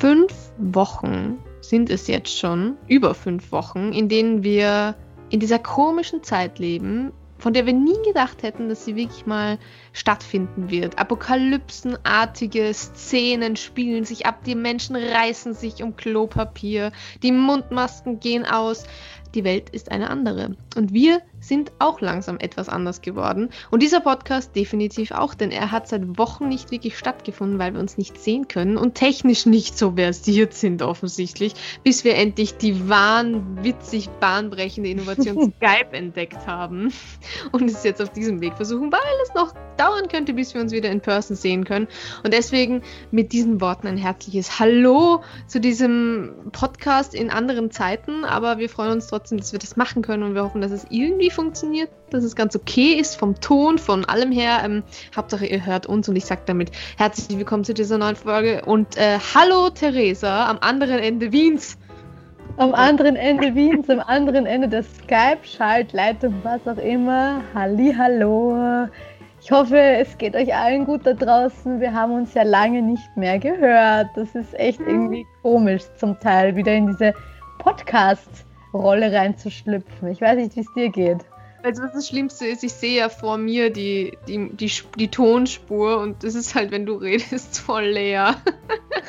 fünf Wochen sind es jetzt schon, über fünf Wochen, in denen wir in dieser komischen Zeit leben, von der wir nie gedacht hätten, dass sie wirklich mal stattfinden wird. Apokalypsenartige Szenen spielen sich ab, die Menschen reißen sich um Klopapier, die Mundmasken gehen aus. Die Welt ist eine andere. Und wir sind auch langsam etwas anders geworden. Und dieser Podcast definitiv auch, denn er hat seit Wochen nicht wirklich stattgefunden, weil wir uns nicht sehen können und technisch nicht so versiert sind offensichtlich, bis wir endlich die wahnwitzig bahnbrechende Innovation Skype entdeckt haben und es jetzt auf diesem Weg versuchen, weil es noch dauern könnte, bis wir uns wieder in Person sehen können. Und deswegen mit diesen Worten ein herzliches Hallo zu diesem Podcast in anderen Zeiten, aber wir freuen uns trotzdem, dass wir das machen können und wir hoffen, dass es irgendwie funktioniert, dass es ganz okay ist vom Ton, von allem her. Ähm, Hauptsache, ihr hört uns und ich sage damit herzlich willkommen zu dieser neuen Folge und äh, hallo Theresa am anderen Ende Wiens. Am anderen Ende Wiens, am anderen Ende der Skype-Schaltleitung, was auch immer. Halli, hallo. Ich hoffe, es geht euch allen gut da draußen. Wir haben uns ja lange nicht mehr gehört. Das ist echt irgendwie komisch zum Teil, wieder in diese Podcasts Rolle reinzuschlüpfen. Ich weiß nicht, wie es dir geht. Also was das Schlimmste ist, ich sehe ja vor mir die, die, die, die Tonspur und das ist halt, wenn du redest, voll leer.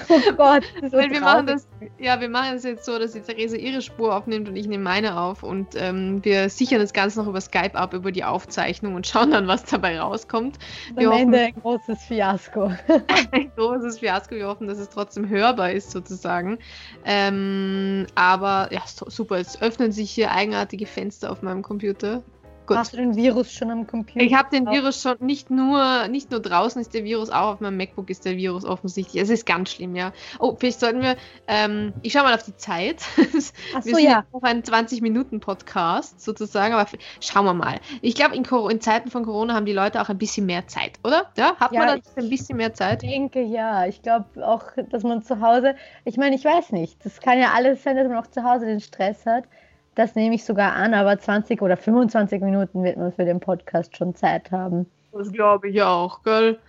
Oh Gott, das ist so Weil wir machen das, ja, wir machen das jetzt so, dass die Therese ihre Spur aufnimmt und ich nehme meine auf und ähm, wir sichern das Ganze noch über Skype ab, über die Aufzeichnung und schauen dann, was dabei rauskommt. Wir Am Ende ein großes Fiasko. ein großes Fiasko. Wir hoffen, dass es trotzdem hörbar ist, sozusagen. Ähm, aber ja, super. Es öffnen sich hier eigenartige Fenster auf meinem Computer. Gut. Hast du den Virus schon am Computer? Ich habe den Virus schon, nicht nur, nicht nur draußen ist der Virus, auch auf meinem MacBook ist der Virus offensichtlich. Es ist ganz schlimm, ja. Oh, vielleicht sollten wir, ähm, ich schaue mal auf die Zeit. Ach so, wir sind ja. auf einen 20-Minuten-Podcast sozusagen, aber schauen wir mal. Ich glaube, in, in, Zeiten von Corona haben die Leute auch ein bisschen mehr Zeit, oder? Ja, hat ja, man da ein bisschen mehr Zeit? Ich denke, ja. Ich glaube auch, dass man zu Hause, ich meine, ich weiß nicht, das kann ja alles sein, dass man auch zu Hause den Stress hat. Das nehme ich sogar an, aber 20 oder 25 Minuten wird man für den Podcast schon Zeit haben. Das glaube ich auch, gell?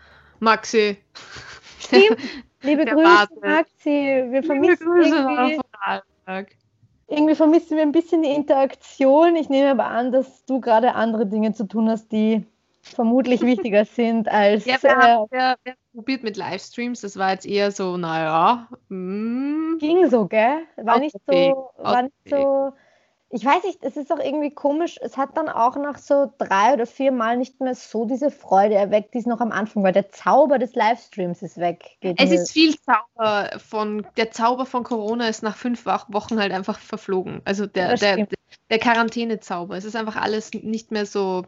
Maxi. Liebe, liebe Grüße, Warte. Maxi. Wir vermissen irgendwie, irgendwie vermissen wir ein bisschen die Interaktion. Ich nehme aber an, dass du gerade andere Dinge zu tun hast, die vermutlich wichtiger sind als. Ja, wir, äh, haben, wir, wir probiert mit Livestreams. Das war jetzt eher so, naja. Mm. Ging so, gell? War nicht so, war nicht so ich weiß nicht, es ist auch irgendwie komisch. Es hat dann auch nach so drei oder vier Mal nicht mehr so diese Freude erweckt, die es noch am Anfang war. Der Zauber des Livestreams ist weg. es mir. ist viel Zauber von, der Zauber von Corona ist nach fünf Wochen halt einfach verflogen. Also der, der, der Quarantänezauber. Es ist einfach alles nicht mehr so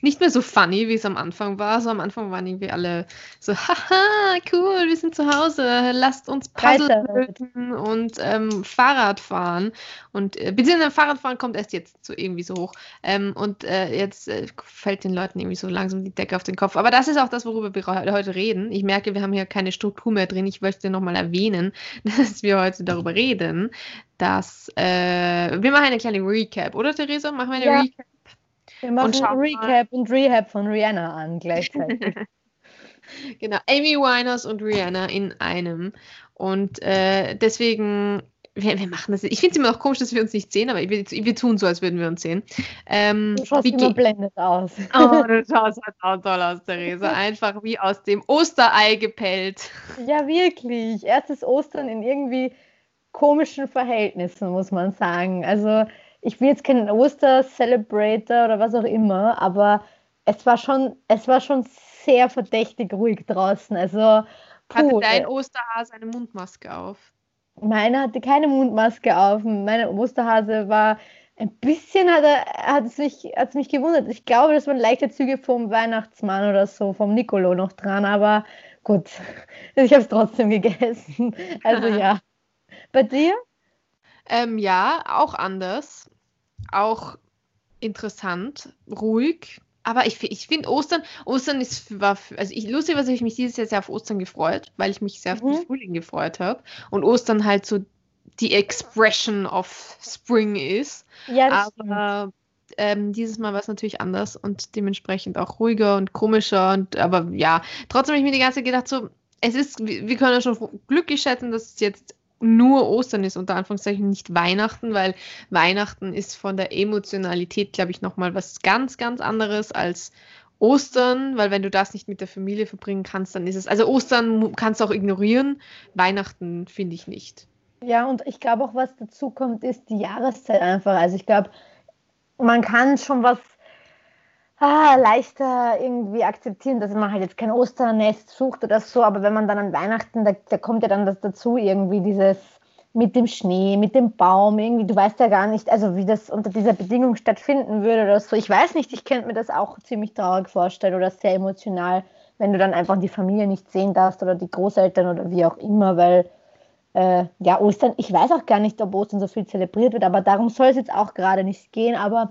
nicht mehr so funny, wie es am Anfang war. So am Anfang waren irgendwie alle so, haha, cool, wir sind zu Hause, lasst uns Puzzle und ähm, Fahrrad fahren. Und äh, beziehungsweise Fahrradfahren kommt erst jetzt so irgendwie so hoch. Ähm, und äh, jetzt äh, fällt den Leuten irgendwie so langsam die Decke auf den Kopf. Aber das ist auch das, worüber wir heute reden. Ich merke, wir haben hier keine Struktur mehr drin. Ich möchte nochmal erwähnen, dass wir heute darüber reden, dass äh, wir machen eine kleine Recap, oder Theresa? Machen wir eine ja. Recap? Wir machen und Recap mal. und Rehab von Rihanna an gleichzeitig. genau, Amy Winehouse und Rihanna in einem. Und äh, deswegen, wir, wir, machen das. Ich finde es immer noch komisch, dass wir uns nicht sehen, aber wir, wir tun so, als würden wir uns sehen. Ähm, du schaust immer blendet aus. Oh, du schaust halt auch toll aus, Theresa. Einfach wie aus dem Osterei gepellt. Ja, wirklich. Erstes Ostern in irgendwie komischen Verhältnissen, muss man sagen. Also ich bin jetzt kein Oster-Celebrator oder was auch immer, aber es war schon, es war schon sehr verdächtig ruhig draußen. Also, puh, hatte dein Osterhase eine Mundmaske auf? Meiner hatte keine Mundmaske auf. Meine Osterhase war ein bisschen, hat, er, hat, es mich, hat es mich gewundert. Ich glaube, das waren leichte Züge vom Weihnachtsmann oder so, vom Nicolo noch dran, aber gut, ich habe es trotzdem gegessen. Also ja. Bei dir? Ähm, ja, auch anders auch interessant, ruhig. Aber ich, ich finde Ostern, Ostern ist, war, also ich, lustig, was ich mich dieses Jahr sehr auf Ostern gefreut, weil ich mich sehr auf mhm. den Frühling gefreut habe. Und Ostern halt so die Expression of Spring ist. Ja, das aber ähm, dieses Mal war es natürlich anders und dementsprechend auch ruhiger und komischer. Und aber ja, trotzdem habe ich mir die ganze Zeit gedacht, so, es ist, wir können ja schon glücklich schätzen, dass es jetzt nur Ostern ist, unter Anführungszeichen nicht Weihnachten, weil Weihnachten ist von der Emotionalität, glaube ich, nochmal was ganz, ganz anderes als Ostern, weil wenn du das nicht mit der Familie verbringen kannst, dann ist es, also Ostern kannst du auch ignorieren, Weihnachten finde ich nicht. Ja, und ich glaube auch, was dazu kommt, ist die Jahreszeit einfach. Also ich glaube, man kann schon was ah, leichter irgendwie akzeptieren, dass man halt jetzt kein Osternest sucht oder so, aber wenn man dann an Weihnachten, da, da kommt ja dann das dazu, irgendwie dieses mit dem Schnee, mit dem Baum, irgendwie, du weißt ja gar nicht, also wie das unter dieser Bedingung stattfinden würde oder so. Ich weiß nicht, ich könnte mir das auch ziemlich traurig vorstellen oder sehr emotional, wenn du dann einfach die Familie nicht sehen darfst oder die Großeltern oder wie auch immer, weil äh, ja, Ostern, ich weiß auch gar nicht, ob Ostern so viel zelebriert wird, aber darum soll es jetzt auch gerade nicht gehen. Aber.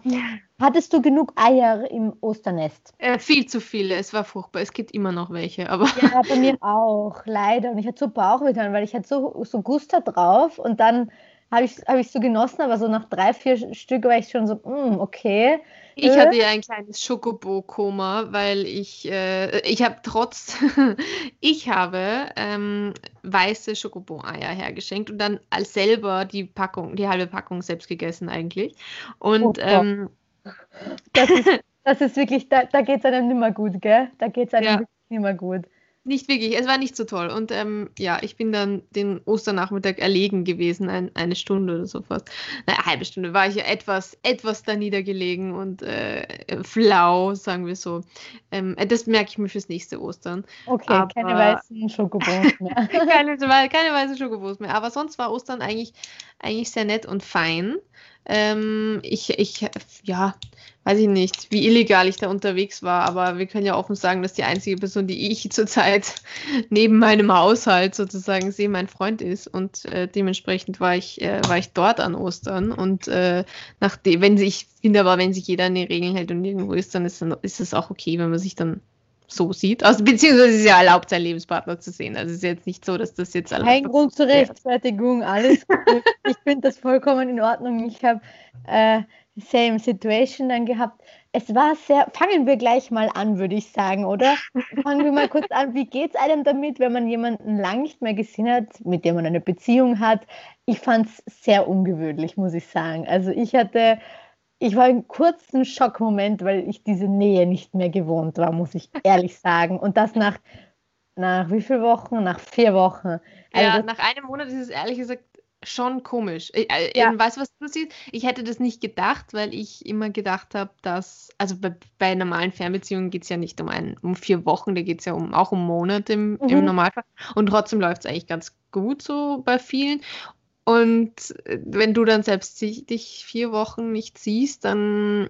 Hattest du genug Eier im Osternest? Äh, viel zu viele, es war furchtbar. Es gibt immer noch welche, aber. Ja, bei mir auch, leider. Und ich hatte so Bauchweh weil ich hatte so, so Guster drauf und dann habe ich, hab ich so genossen, aber so nach drei, vier Stück war ich schon so, mm, okay. Ich äh. hatte ja ein kleines Schokobo-Koma, weil ich, äh, ich habe trotz, ich habe ähm, weiße Schokobo-Eier hergeschenkt und dann als selber die Packung, die halbe Packung selbst gegessen eigentlich. Und oh, ähm, das, ist, das ist wirklich, da, da geht es einem nicht mehr gut, gell? Da geht es einem ja. nicht mehr gut nicht wirklich, es war nicht so toll. Und ähm, ja, ich bin dann den Osternachmittag erlegen gewesen, ein, eine Stunde oder so fast. Eine halbe Stunde war ich ja etwas, etwas da niedergelegen und äh, flau, sagen wir so. Ähm, das merke ich mir fürs nächste Ostern. Okay, Aber, keine weißen Schokobos mehr. keine, keine weißen Schokobos mehr. Aber sonst war Ostern eigentlich, eigentlich sehr nett und fein. Ähm, ich, ich, ja, weiß ich nicht, wie illegal ich da unterwegs war, aber wir können ja offen sagen, dass die einzige Person, die ich zurzeit neben meinem Haushalt sozusagen sehe, mein Freund ist. Und äh, dementsprechend war ich, äh, war ich dort an Ostern. Und äh, nachdem, wenn sich, ich finde aber, wenn sich jeder an die Regeln hält und irgendwo ist, dann ist, dann ist es auch okay, wenn man sich dann so sieht. Also, beziehungsweise ist es ja erlaubt, seinen Lebenspartner zu sehen. Also es ist jetzt nicht so, dass das jetzt alles. Kein Grund zur Rechtfertigung, alles gut. ich finde das vollkommen in Ordnung. Ich habe äh, Same Situation dann gehabt. Es war sehr, fangen wir gleich mal an, würde ich sagen, oder? Fangen wir mal kurz an, wie geht es einem damit, wenn man jemanden lang nicht mehr gesehen hat, mit dem man eine Beziehung hat? Ich fand es sehr ungewöhnlich, muss ich sagen. Also ich hatte, ich war im kurzen Schockmoment, weil ich diese Nähe nicht mehr gewohnt war, muss ich ehrlich sagen. Und das nach, nach wie vielen Wochen? Nach vier Wochen. Also ja, nach einem Monat ist es ehrlich gesagt schon komisch. Ich, äh, ja. Weißt du, was du siehst? Ich hätte das nicht gedacht, weil ich immer gedacht habe, dass, also bei, bei normalen Fernbeziehungen geht es ja nicht um, ein, um vier Wochen, da geht es ja um, auch um Monate im, mhm. im Normalfall. Und trotzdem läuft es eigentlich ganz gut so bei vielen. Und äh, wenn du dann selbst dich vier Wochen nicht siehst, dann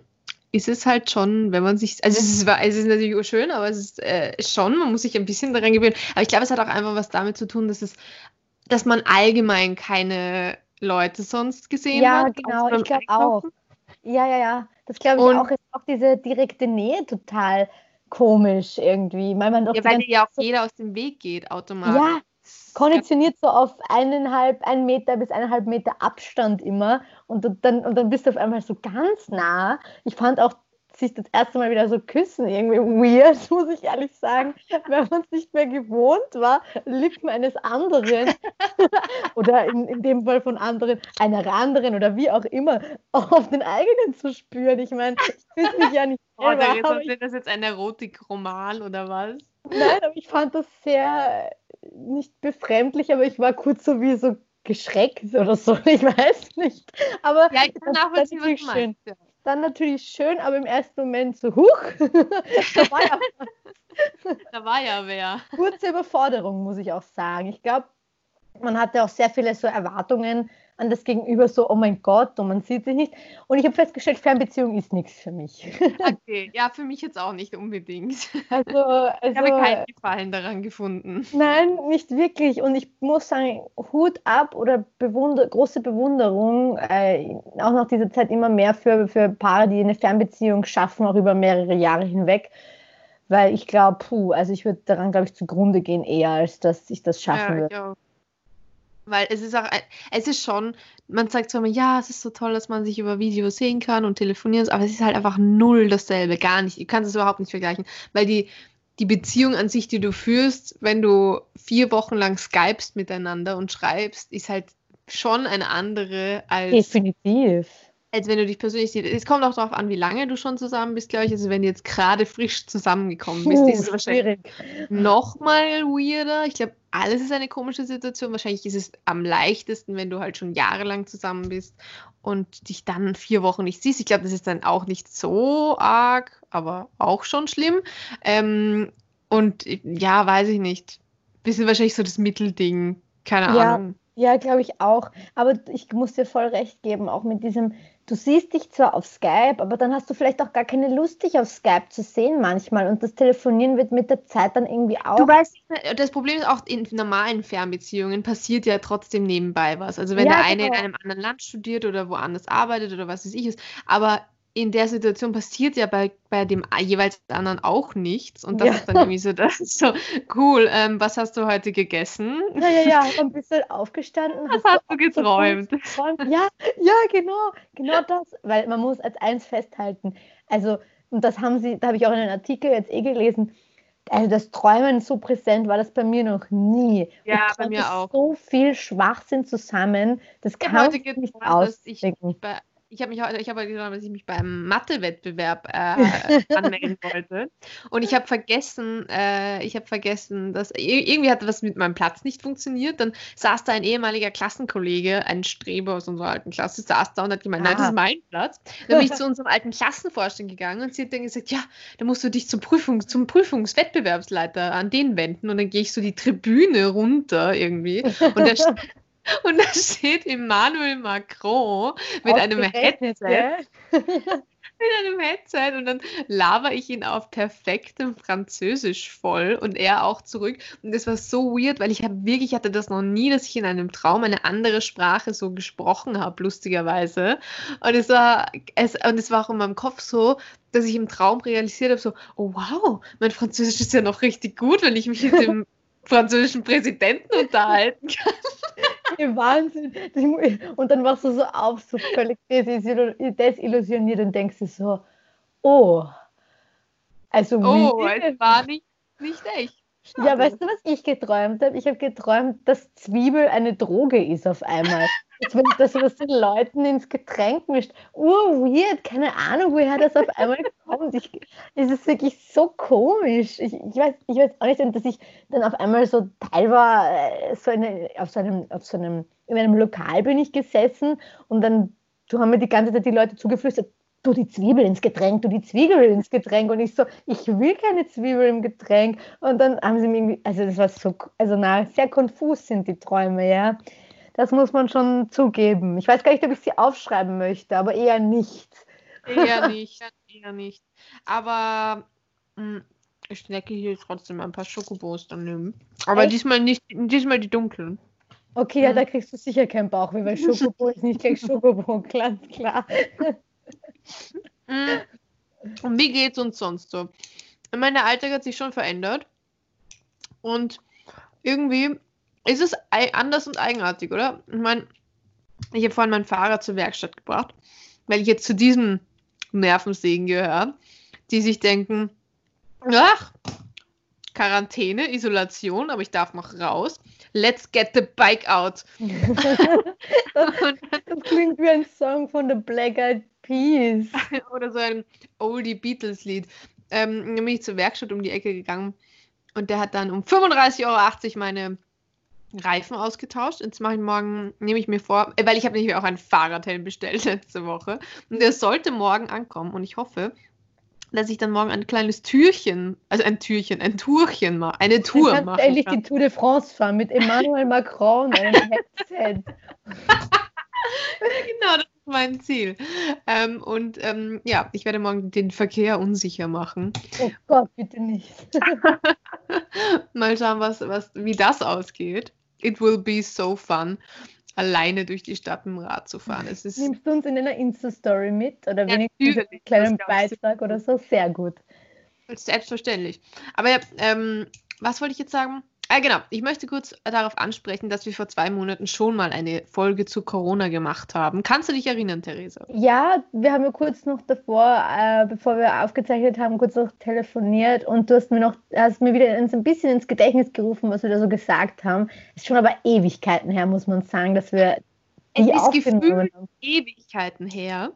ist es halt schon, wenn man sich, also es ist, es ist natürlich schön, aber es ist äh, schon, man muss sich ein bisschen daran gewöhnen. Aber ich glaube, es hat auch einfach was damit zu tun, dass es dass man allgemein keine Leute sonst gesehen ja, hat. Ja, genau, ich glaube auch. Ja, ja, ja. Das glaube ich und, auch. Ist auch diese direkte Nähe total komisch irgendwie. Weil, man doch ja, weil ja auch jeder aus dem Weg geht automatisch. Ja, konditioniert so auf eineinhalb, ein Meter bis eineinhalb Meter Abstand immer und dann, und dann bist du auf einmal so ganz nah. Ich fand auch sich das erste Mal wieder so küssen, irgendwie weird, muss ich ehrlich sagen, wenn man es nicht mehr gewohnt war, Lippen eines anderen oder in, in dem Fall von anderen, einer anderen oder wie auch immer, auf den eigenen zu spüren. Ich meine, ich küsse mich ja nicht oh, selber. Ist das jetzt ein Erotikroman oder was? Nein, aber ich fand das sehr nicht befremdlich, aber ich war kurz so wie so geschreckt oder so, ich weiß nicht. Aber ja, ich kann nachvollziehen, was du meinst. Ja dann natürlich schön, aber im ersten Moment so, huch, da war ja, da war ja wer. Kurze Überforderung, muss ich auch sagen. Ich glaube, man hatte auch sehr viele so Erwartungen an das Gegenüber, so, oh mein Gott, und man sieht sich nicht. Und ich habe festgestellt, Fernbeziehung ist nichts für mich. Okay, ja, für mich jetzt auch nicht unbedingt. Also, also ich habe also keinen Gefallen daran gefunden. Nein, nicht wirklich. Und ich muss sagen, Hut ab oder bewunder große Bewunderung, äh, auch nach dieser Zeit immer mehr für, für Paare, die eine Fernbeziehung schaffen, auch über mehrere Jahre hinweg. Weil ich glaube, puh, also ich würde daran, glaube ich, zugrunde gehen eher, als dass ich das schaffen ja, würde. Weil es ist auch, es ist schon, man sagt zwar immer, ja, es ist so toll, dass man sich über Videos sehen kann und telefonieren, aber es ist halt einfach null dasselbe, gar nicht. Du kannst es überhaupt nicht vergleichen, weil die, die Beziehung an sich, die du führst, wenn du vier Wochen lang skypst miteinander und schreibst, ist halt schon eine andere als. Definitiv als wenn du dich persönlich siehst. Es kommt auch darauf an, wie lange du schon zusammen bist, glaube ich. Also wenn du jetzt gerade frisch zusammengekommen bist, Puh, ist es wahrscheinlich nochmal weirder. Ich glaube, alles ist eine komische Situation. Wahrscheinlich ist es am leichtesten, wenn du halt schon jahrelang zusammen bist und dich dann vier Wochen nicht siehst. Ich glaube, das ist dann auch nicht so arg, aber auch schon schlimm. Ähm, und ja, weiß ich nicht. Bisschen wahrscheinlich so das Mittelding. Keine ja. Ahnung. Ja, glaube ich auch. Aber ich muss dir voll recht geben, auch mit diesem, du siehst dich zwar auf Skype, aber dann hast du vielleicht auch gar keine Lust, dich auf Skype zu sehen manchmal. Und das Telefonieren wird mit der Zeit dann irgendwie auch. Du weißt, das Problem ist auch in normalen Fernbeziehungen passiert ja trotzdem nebenbei was. Also wenn ja, der eine genau. in einem anderen Land studiert oder woanders arbeitet oder was weiß ich ist. Aber in der Situation passiert ja bei, bei dem jeweils anderen auch nichts. Und das ja. ist dann irgendwie so, das ist so cool. Ähm, was hast du heute gegessen? Ja, ja, ja. Dann bist du aufgestanden. Was hast, du geträumt? Ja, ja, genau. Genau das. Weil man muss als eins festhalten. Also, und das haben sie, da habe ich auch in einem Artikel jetzt eh gelesen. Also das Träumen so präsent war das bei mir noch nie. Ja, bei mir auch. So viel Schwachsinn zusammen, das kann ich nicht ausdenken. Bei ich habe mich heute, ich habe gesagt, dass ich mich beim Mathe-Wettbewerb äh, anmelden wollte. Und ich habe vergessen, äh, ich habe vergessen, dass irgendwie hat was mit meinem Platz nicht funktioniert. Dann saß da ein ehemaliger Klassenkollege, ein Streber aus unserer alten Klasse, saß da und hat gemeint, Aha. nein, das ist mein Platz. Dann bin ich zu unserem alten Klassenvorstand gegangen und sie hat dann gesagt, ja, da musst du dich zum, Prüfungs-, zum Prüfungswettbewerbsleiter an den wenden. Und dann gehe ich so die Tribüne runter irgendwie. Und da, und da steht Emmanuel Macron mit einem Headset. mit einem Headset und dann laber ich ihn auf perfektem Französisch voll und er auch zurück. Und das war so weird, weil ich habe wirklich, hatte das noch nie, dass ich in einem Traum eine andere Sprache so gesprochen habe, lustigerweise. Und es war, es, und es war auch in meinem Kopf so, dass ich im Traum realisiert habe, so, oh wow, mein Französisch ist ja noch richtig gut, wenn ich mich mit dem französischen Präsidenten unterhalten kann. Wahnsinn. Und dann machst du so auf, so völlig desillusioniert und denkst du so, oh. Also oh, es war nicht, nicht echt. Schade. Ja, weißt du, was ich geträumt habe? Ich habe geträumt, dass Zwiebel eine Droge ist auf einmal. Dass man das den Leuten ins Getränk mischt. Oh, weird, keine Ahnung, woher das auf einmal kommt. Ich, es ist wirklich so komisch. Ich, ich, weiß, ich weiß auch nicht, dass ich dann auf einmal so Teil war, äh, so eine, auf, so einem, auf so einem, in einem Lokal bin ich gesessen und dann du haben mir die ganze Zeit die Leute zugeflüstert, du die Zwiebel ins Getränk, du die Zwiebel ins Getränk. Und ich so, ich will keine Zwiebel im Getränk. Und dann haben sie mir irgendwie, also das war so, also na, sehr konfus sind die Träume, ja. Das muss man schon zugeben. Ich weiß gar nicht, ob ich sie aufschreiben möchte, aber eher nicht. Eher nicht, eher nicht. Aber mh, hm, ich denke hier trotzdem ein paar Schokobos daneben. Aber Echt? diesmal nicht, diesmal die dunklen. Okay, ja, hm. da kriegst du sicher keinen Bauch, weil Schokobo ist nicht gleich Schokobo, ganz klar. Hm. Und wie geht's uns sonst so? Meine Alltag hat sich schon verändert. Und irgendwie ist es anders und eigenartig, oder? Ich meine, ich habe vorhin mein Fahrrad zur Werkstatt gebracht, weil ich jetzt zu diesen Nervensägen gehöre, die sich denken, ach, Quarantäne, Isolation, aber ich darf noch raus. Let's get the bike out. das, das klingt wie ein Song von The Black Eyed Peas. Oder so ein Oldie Beatles-Lied. Ähm, dann bin ich zur Werkstatt um die Ecke gegangen und der hat dann um 35,80 Euro meine Reifen ausgetauscht. Jetzt mache ich morgen, nehme ich mir vor, äh, weil ich habe nämlich auch ein Fahrradhelm bestellt letzte Woche. Und der sollte morgen ankommen. Und ich hoffe, dass ich dann morgen ein kleines Türchen, also ein Türchen, ein Tourchen mache, eine Tour mache. endlich die Tour de France fahren mit Emmanuel Macron und einem Headset. genau, das ist mein Ziel. Ähm, und ähm, ja, ich werde morgen den Verkehr unsicher machen. Oh Gott, bitte nicht. Mal schauen, was, was, wie das ausgeht. It will be so fun, alleine durch die Stadt mit dem Rad zu fahren. Es ist Nimmst du uns in einer Insta-Story mit oder ja, wenigstens einen kleinen Beitrag oder so? Sehr gut. Selbstverständlich. Aber ähm, was wollte ich jetzt sagen? Ah, genau. Ich möchte kurz darauf ansprechen, dass wir vor zwei Monaten schon mal eine Folge zu Corona gemacht haben. Kannst du dich erinnern, Theresa? Ja, wir haben ja kurz noch davor, äh, bevor wir aufgezeichnet haben, kurz noch telefoniert und du hast mir noch, hast mir wieder ein bisschen ins Gedächtnis gerufen, was wir da so gesagt haben. Ist schon aber Ewigkeiten her, muss man sagen, dass wir die es ist gefühlt Ewigkeiten her.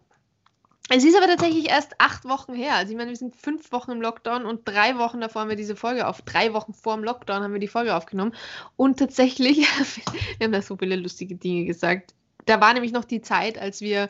Es ist aber tatsächlich erst acht Wochen her. Also ich meine, wir sind fünf Wochen im Lockdown und drei Wochen davor haben wir diese Folge auf. Drei Wochen vor dem Lockdown haben wir die Folge aufgenommen. Und tatsächlich, wir haben da so viele lustige Dinge gesagt. Da war nämlich noch die Zeit, als wir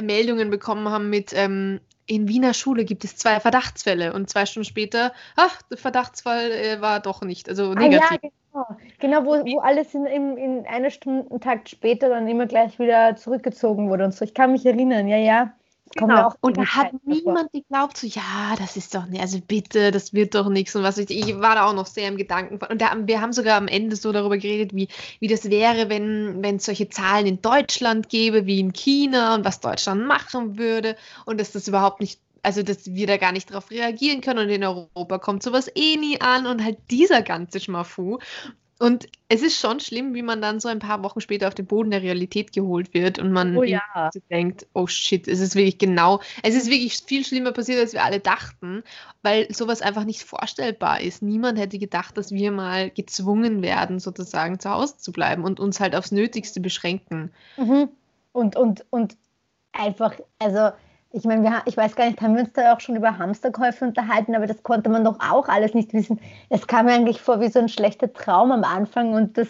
Meldungen bekommen haben mit, ähm, in Wiener Schule gibt es zwei Verdachtsfälle und zwei Stunden später, ach, der Verdachtsfall äh, war doch nicht, also negativ. Ah, ja, genau, genau wo, wo alles in, in, in einer Stundentakt später dann immer gleich wieder zurückgezogen wurde und so. Ich kann mich erinnern, ja, ja. Genau. Und da hat niemand geglaubt, so, ja, das ist doch nicht, also bitte, das wird doch nichts und was ich, ich war da auch noch sehr im Gedanken. Und da, wir haben sogar am Ende so darüber geredet, wie, wie das wäre, wenn es solche Zahlen in Deutschland gäbe, wie in China und was Deutschland machen würde und dass das überhaupt nicht also dass wir da gar nicht drauf reagieren können und in Europa kommt sowas eh nie an und halt dieser ganze Schmafu. Und es ist schon schlimm, wie man dann so ein paar Wochen später auf den Boden der Realität geholt wird und man oh, ja. denkt, oh shit, es ist wirklich genau, es ist wirklich viel schlimmer passiert, als wir alle dachten, weil sowas einfach nicht vorstellbar ist. Niemand hätte gedacht, dass wir mal gezwungen werden, sozusagen zu Hause zu bleiben und uns halt aufs Nötigste beschränken. Mhm. Und, und, und einfach, also ich meine, ich weiß gar nicht, haben wir uns da auch schon über Hamsterkäufe unterhalten, aber das konnte man doch auch alles nicht wissen. Es kam mir eigentlich vor wie so ein schlechter Traum am Anfang und das,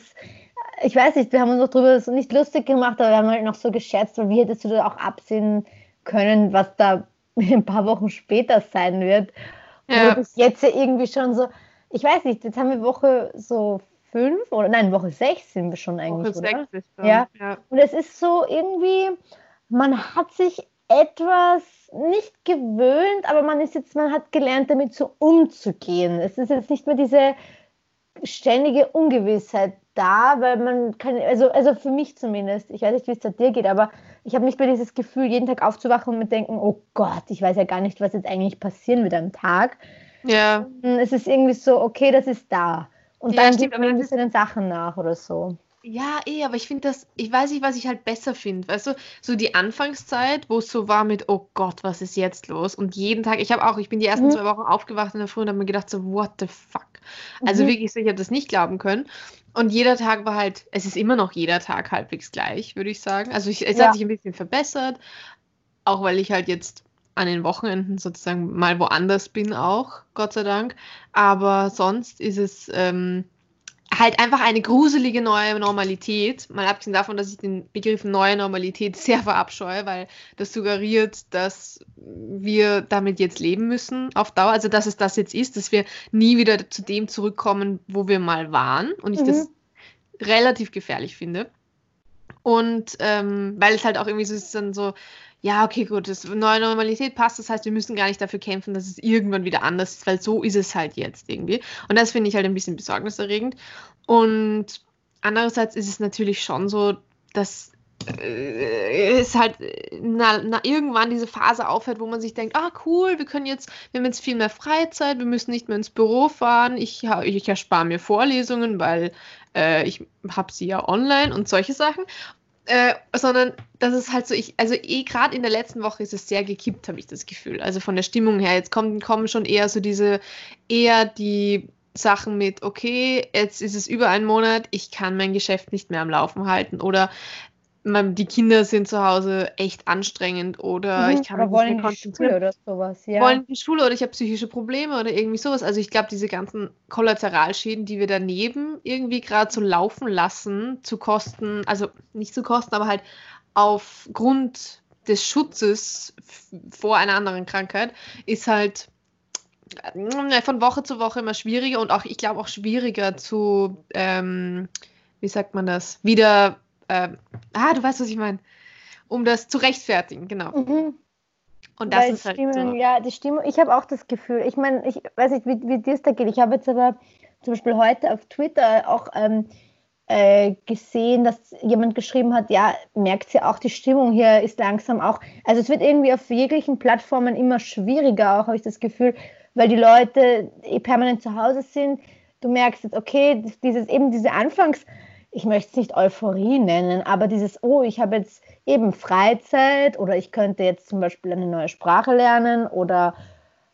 ich weiß nicht, wir haben uns noch darüber so nicht lustig gemacht, aber wir haben halt noch so geschätzt, weil wie hättest du da auch absehen können, was da ein paar Wochen später sein wird. Ja. Und jetzt ja irgendwie schon so, ich weiß nicht, jetzt haben wir Woche so fünf oder nein, Woche sechs sind wir schon eigentlich. Woche oder? sechs ist schon, ja. ja. Und es ist so irgendwie, man hat sich etwas nicht gewöhnt, aber man ist jetzt, man hat gelernt, damit so umzugehen. Es ist jetzt nicht mehr diese ständige Ungewissheit da, weil man kann, also, also für mich zumindest, ich weiß nicht, wie es da dir geht, aber ich habe nicht mehr dieses Gefühl, jeden Tag aufzuwachen und mit denken, oh Gott, ich weiß ja gar nicht, was jetzt eigentlich passieren wird am Tag. Ja. Es ist irgendwie so, okay, das ist da. Und ja, dann stimmt, man ein bisschen den Sachen nach oder so. Ja, eh, aber ich finde das, ich weiß nicht, was ich halt besser finde. Weißt du, so die Anfangszeit, wo es so war mit, oh Gott, was ist jetzt los? Und jeden Tag, ich habe auch, ich bin die ersten mhm. zwei Wochen aufgewacht in der Früh und habe mir gedacht, so, what the fuck? Also mhm. wirklich so, ich habe das nicht glauben können. Und jeder Tag war halt, es ist immer noch jeder Tag halbwegs gleich, würde ich sagen. Also ich, es ja. hat sich ein bisschen verbessert, auch weil ich halt jetzt an den Wochenenden sozusagen mal woanders bin auch, Gott sei Dank. Aber sonst ist es, ähm, halt einfach eine gruselige neue Normalität. Mal abgesehen davon, dass ich den Begriff neue Normalität sehr verabscheue, weil das suggeriert, dass wir damit jetzt leben müssen auf Dauer. Also, dass es das jetzt ist, dass wir nie wieder zu dem zurückkommen, wo wir mal waren. Und ich mhm. das relativ gefährlich finde. Und ähm, weil es halt auch irgendwie so ist, dann so, ja, okay, gut, das neue Normalität passt. Das heißt, wir müssen gar nicht dafür kämpfen, dass es irgendwann wieder anders ist, weil so ist es halt jetzt irgendwie. Und das finde ich halt ein bisschen besorgniserregend. Und andererseits ist es natürlich schon so, dass äh, es halt na, na, irgendwann diese Phase aufhört, wo man sich denkt, ah cool, wir können jetzt, wir haben jetzt viel mehr Freizeit, wir müssen nicht mehr ins Büro fahren, ich, ich erspare mir Vorlesungen, weil äh, ich habe sie ja online und solche Sachen. Äh, sondern das ist halt so, ich, also eh gerade in der letzten Woche ist es sehr gekippt, habe ich das Gefühl. Also von der Stimmung her, jetzt kommen, kommen schon eher so diese, eher die Sachen mit, okay, jetzt ist es über einen Monat, ich kann mein Geschäft nicht mehr am Laufen halten oder die Kinder sind zu Hause echt anstrengend oder mhm, ich kann mich wollen nicht mehr konzentrieren. oder sowas, ja. Wollen die Schule oder ich habe psychische Probleme oder irgendwie sowas. Also ich glaube, diese ganzen Kollateralschäden, die wir daneben irgendwie gerade so laufen lassen, zu Kosten, also nicht zu Kosten, aber halt aufgrund des Schutzes vor einer anderen Krankheit, ist halt äh, von Woche zu Woche immer schwieriger und auch, ich glaube, auch schwieriger zu, ähm, wie sagt man das, wieder äh, ah, du weißt, was ich meine, um das zu rechtfertigen, genau. Mhm. Und das Weil ist halt Stimmen, so. Ja, die Stimmung, ich habe auch das Gefühl, ich meine, ich weiß nicht, wie, wie dir es da geht. Ich habe jetzt aber zum Beispiel heute auf Twitter auch ähm, äh, gesehen, dass jemand geschrieben hat, ja, merkt sie auch, die Stimmung hier ist langsam auch, also es wird irgendwie auf jeglichen Plattformen immer schwieriger, auch habe ich das Gefühl, weil die Leute eh permanent zu Hause sind du merkst jetzt, okay, dieses eben diese Anfangs, ich möchte es nicht Euphorie nennen, aber dieses, oh, ich habe jetzt eben Freizeit oder ich könnte jetzt zum Beispiel eine neue Sprache lernen oder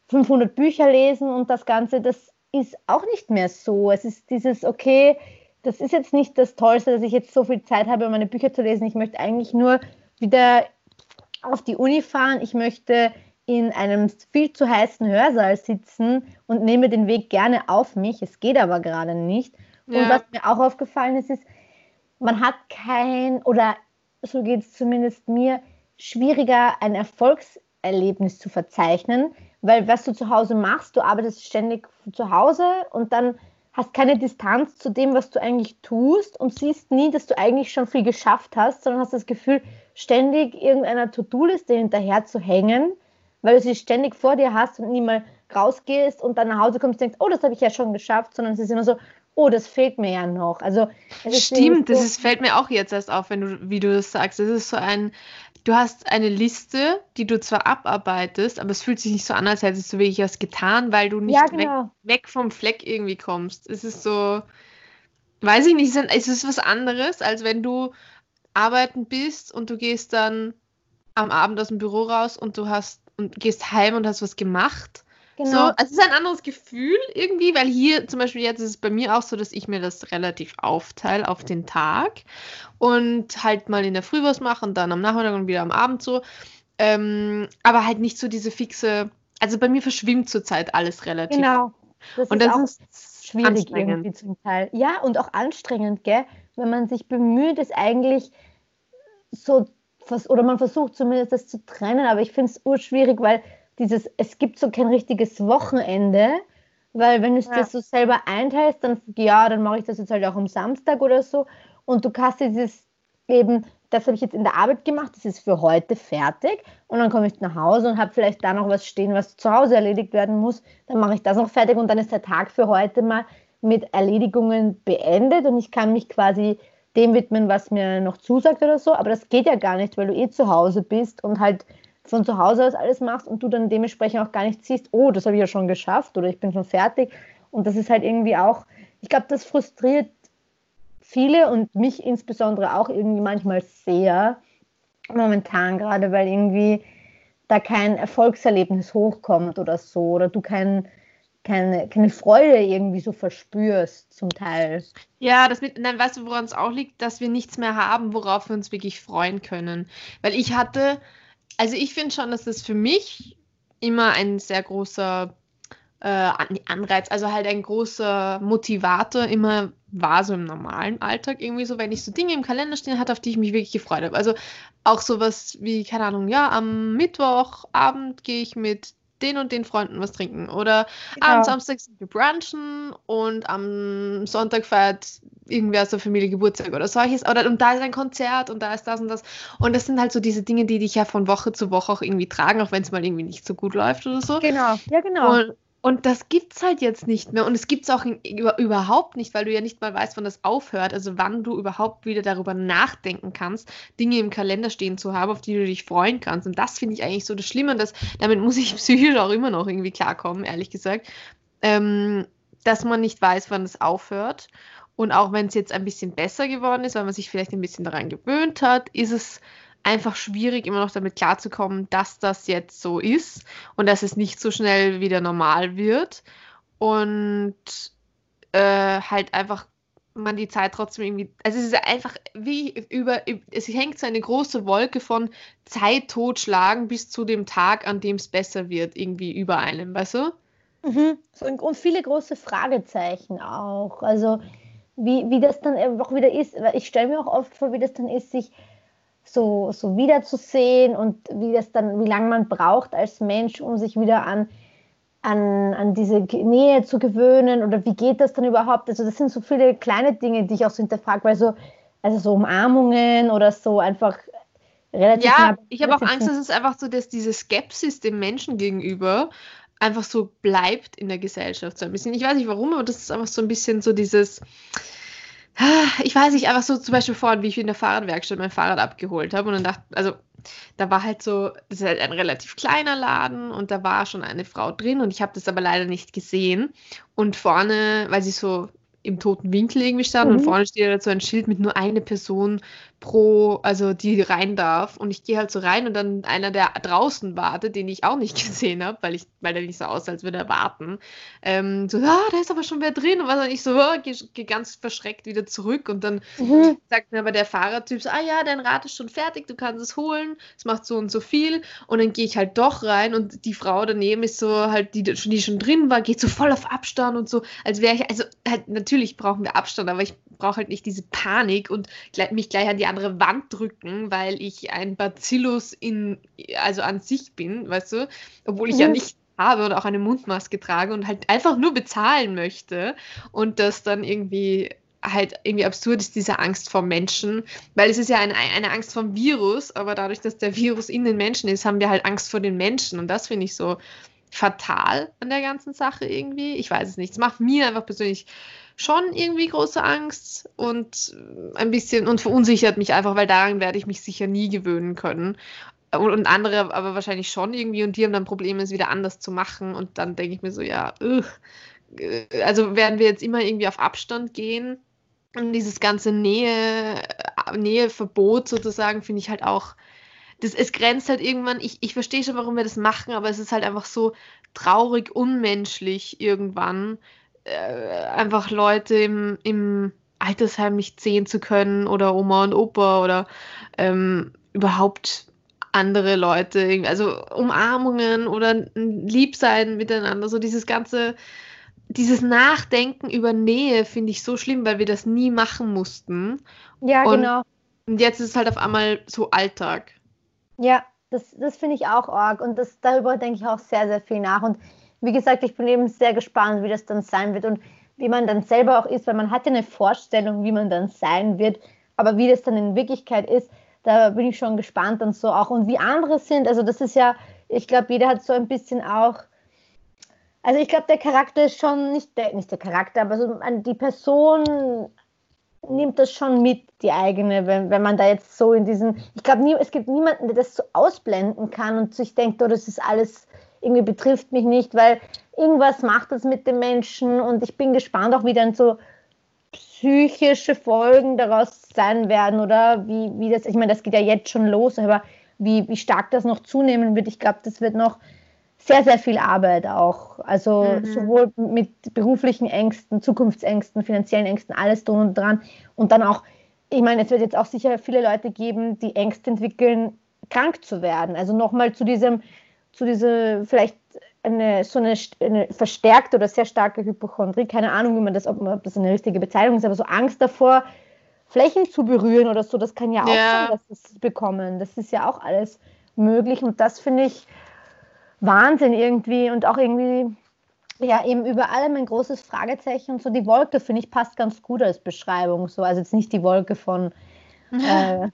500 Bücher lesen und das Ganze, das ist auch nicht mehr so. Es ist dieses, okay, das ist jetzt nicht das Tollste, dass ich jetzt so viel Zeit habe, um meine Bücher zu lesen. Ich möchte eigentlich nur wieder auf die Uni fahren. Ich möchte in einem viel zu heißen Hörsaal sitzen und nehme den Weg gerne auf mich. Es geht aber gerade nicht. Ja. Und was mir auch aufgefallen ist, ist, man hat kein, oder so geht es zumindest mir, schwieriger ein Erfolgserlebnis zu verzeichnen, weil was du zu Hause machst, du arbeitest ständig zu Hause und dann hast keine Distanz zu dem, was du eigentlich tust und siehst nie, dass du eigentlich schon viel geschafft hast, sondern hast das Gefühl, ständig irgendeiner To-Do-Liste hinterher zu hängen, weil du sie ständig vor dir hast und nie mal rausgehst und dann nach Hause kommst und denkst, oh, das habe ich ja schon geschafft, sondern es ist immer so, oh, das fehlt mir ja noch. Also Stimmt, so, das ist, fällt mir auch jetzt erst auf, wenn du, wie du das sagst. Es ist so ein, du hast eine Liste, die du zwar abarbeitest, aber es fühlt sich nicht so an, als hättest du wirklich was getan, weil du nicht ja, genau. weg, weg, vom Fleck irgendwie kommst. Es ist so, weiß ich nicht, es ist was anderes, als wenn du arbeiten bist und du gehst dann am Abend aus dem Büro raus und du hast und gehst heim und hast was gemacht Genau. So, also es ist ein anderes Gefühl irgendwie, weil hier zum Beispiel jetzt ist es bei mir auch so, dass ich mir das relativ aufteile auf den Tag und halt mal in der Früh was mache und dann am Nachmittag und wieder am Abend so. Ähm, aber halt nicht so diese fixe, also bei mir verschwimmt zurzeit alles relativ. Genau. Das und ist das auch ist schwierig irgendwie zum Teil. Ja, und auch anstrengend, gell? Wenn man sich bemüht, es eigentlich so, oder man versucht zumindest das zu trennen, aber ich finde es urschwierig, weil dieses, es gibt so kein richtiges Wochenende, weil wenn du es ja. dir so selber einteilst, dann ja, dann mache ich das jetzt halt auch am Samstag oder so. Und du kannst dieses eben, das habe ich jetzt in der Arbeit gemacht, das ist für heute fertig. Und dann komme ich nach Hause und habe vielleicht da noch was stehen, was zu Hause erledigt werden muss. Dann mache ich das noch fertig und dann ist der Tag für heute mal mit Erledigungen beendet und ich kann mich quasi dem widmen, was mir noch zusagt oder so. Aber das geht ja gar nicht, weil du eh zu Hause bist und halt von zu Hause aus alles machst und du dann dementsprechend auch gar nicht siehst, oh, das habe ich ja schon geschafft oder ich bin schon fertig. Und das ist halt irgendwie auch, ich glaube, das frustriert viele und mich insbesondere auch irgendwie manchmal sehr momentan gerade, weil irgendwie da kein Erfolgserlebnis hochkommt oder so oder du kein, keine, keine Freude irgendwie so verspürst zum Teil. Ja, das mit, dann weißt du, woran es auch liegt, dass wir nichts mehr haben, worauf wir uns wirklich freuen können. Weil ich hatte also ich finde schon, dass das für mich immer ein sehr großer äh, Anreiz, also halt ein großer Motivator immer war so im normalen Alltag irgendwie so, wenn ich so Dinge im Kalender stehen hatte, auf die ich mich wirklich gefreut habe. Also auch sowas wie, keine Ahnung, ja, am Mittwochabend gehe ich mit den und den Freunden was trinken. Oder genau. am Samstag sind wir brunchen und am Sonntag feiert irgendwer aus der Familie Geburtstag oder solches. Oder und da ist ein Konzert und da ist das und das. Und das sind halt so diese Dinge, die dich ja von Woche zu Woche auch irgendwie tragen, auch wenn es mal irgendwie nicht so gut läuft oder so. Genau, ja, genau. Und, und das gibt's halt jetzt nicht mehr. Und es gibt's auch in, über, überhaupt nicht, weil du ja nicht mal weißt, wann das aufhört. Also wann du überhaupt wieder darüber nachdenken kannst, Dinge im Kalender stehen zu haben, auf die du dich freuen kannst. Und das finde ich eigentlich so das Schlimme. Und das, damit muss ich psychisch auch immer noch irgendwie klarkommen, ehrlich gesagt. Ähm, dass man nicht weiß, wann es aufhört. Und auch wenn es jetzt ein bisschen besser geworden ist, weil man sich vielleicht ein bisschen daran gewöhnt hat, ist es einfach schwierig, immer noch damit klarzukommen, dass das jetzt so ist und dass es nicht so schnell wieder normal wird. Und äh, halt einfach man die Zeit trotzdem irgendwie. Also es ist einfach wie über. Es hängt so eine große Wolke von Zeit totschlagen bis zu dem Tag, an dem es besser wird, irgendwie über einem, weißt du? Mhm. Und viele große Fragezeichen auch. Also wie, wie das dann auch wieder ist. Ich stelle mir auch oft vor, wie das dann ist, sich so, so wiederzusehen und wie das dann, wie lange man braucht als Mensch, um sich wieder an, an, an diese Nähe zu gewöhnen oder wie geht das dann überhaupt? Also das sind so viele kleine Dinge, die ich auch so hinterfrage, weil so, also so Umarmungen oder so einfach relativ. Ja, ich habe auch Angst, dass es einfach so, dass diese Skepsis dem Menschen gegenüber einfach so bleibt in der Gesellschaft so ein bisschen. Ich weiß nicht warum, aber das ist einfach so ein bisschen so dieses ich weiß nicht, einfach so zum Beispiel vorhin, wie ich in der Fahrradwerkstatt mein Fahrrad abgeholt habe und dann dachte, also da war halt so, das ist halt ein relativ kleiner Laden und da war schon eine Frau drin und ich habe das aber leider nicht gesehen. Und vorne, weil sie so im toten Winkel irgendwie stand mhm. und vorne steht halt so ein Schild mit nur eine Person pro, also die rein darf. Und ich gehe halt so rein und dann einer, der draußen wartet, den ich auch nicht gesehen habe, weil ich, weil der nicht so aussah, als würde er warten, ähm, so, ah, da ist aber schon wer drin. Und was dann ich so, oh, gehe geh ganz verschreckt wieder zurück. Und dann mhm. sagt mir aber der Fahrertyp so, ah ja, dein Rad ist schon fertig, du kannst es holen, es macht so und so viel. Und dann gehe ich halt doch rein und die Frau daneben ist so halt, die, die schon drin war, geht so voll auf Abstand und so, als wäre ich, also halt, natürlich brauchen wir Abstand, aber ich brauche halt nicht diese Panik und mich gleich an die andere Wand drücken, weil ich ein Bacillus in, also an sich bin, weißt du, obwohl ich mhm. ja nicht habe und auch eine Mundmaske trage und halt einfach nur bezahlen möchte. Und das dann irgendwie halt irgendwie absurd ist, diese Angst vor Menschen, weil es ist ja eine, eine Angst vom Virus, aber dadurch, dass der Virus in den Menschen ist, haben wir halt Angst vor den Menschen. Und das finde ich so fatal an der ganzen Sache irgendwie. Ich weiß es nicht. Es macht mir einfach persönlich schon irgendwie große Angst und ein bisschen und verunsichert mich einfach, weil daran werde ich mich sicher nie gewöhnen können. Und, und andere aber wahrscheinlich schon irgendwie und die haben dann Probleme, es wieder anders zu machen. Und dann denke ich mir so, ja, ugh. also werden wir jetzt immer irgendwie auf Abstand gehen. Und dieses ganze Nähe, Näheverbot sozusagen, finde ich halt auch, das, es grenzt halt irgendwann, ich, ich verstehe schon, warum wir das machen, aber es ist halt einfach so traurig, unmenschlich irgendwann, äh, einfach Leute im, im Altersheim nicht sehen zu können oder Oma und Opa oder ähm, überhaupt andere Leute, also Umarmungen oder Liebsein miteinander, so dieses ganze, dieses Nachdenken über Nähe finde ich so schlimm, weil wir das nie machen mussten. Ja, und, genau. Und jetzt ist es halt auf einmal so Alltag. Ja, das, das finde ich auch arg und das, darüber denke ich auch sehr, sehr viel nach. Und wie gesagt, ich bin eben sehr gespannt, wie das dann sein wird und wie man dann selber auch ist, weil man hat ja eine Vorstellung, wie man dann sein wird, aber wie das dann in Wirklichkeit ist, da bin ich schon gespannt und so auch. Und wie andere sind, also das ist ja, ich glaube, jeder hat so ein bisschen auch, also ich glaube, der Charakter ist schon nicht der, nicht der Charakter, aber so die Person nimmt das schon mit, die eigene, wenn, wenn man da jetzt so in diesen, ich glaube, es gibt niemanden, der das so ausblenden kann und sich denkt, oh, das ist alles irgendwie betrifft mich nicht, weil irgendwas macht das mit den Menschen und ich bin gespannt auch, wie dann so psychische Folgen daraus sein werden oder wie, wie das, ich meine, das geht ja jetzt schon los, aber wie, wie stark das noch zunehmen wird, ich glaube, das wird noch sehr, sehr viel Arbeit auch. Also mhm. sowohl mit beruflichen Ängsten, Zukunftsängsten, finanziellen Ängsten, alles drum und dran. Und dann auch, ich meine, es wird jetzt auch sicher viele Leute geben, die Ängste entwickeln, krank zu werden. Also nochmal zu diesem, zu dieser vielleicht eine so eine, eine, verstärkte oder sehr starke Hypochondrie, keine Ahnung, wie man das, ob, man, ob das eine richtige Bezeichnung ist, aber so Angst davor, Flächen zu berühren oder so, das kann ja auch ja. sein, dass sie es bekommen. Das ist ja auch alles möglich und das finde ich Wahnsinn irgendwie und auch irgendwie, ja, eben über allem ein großes Fragezeichen und so die Wolke, finde ich, passt ganz gut als Beschreibung. So, also jetzt nicht die Wolke von äh,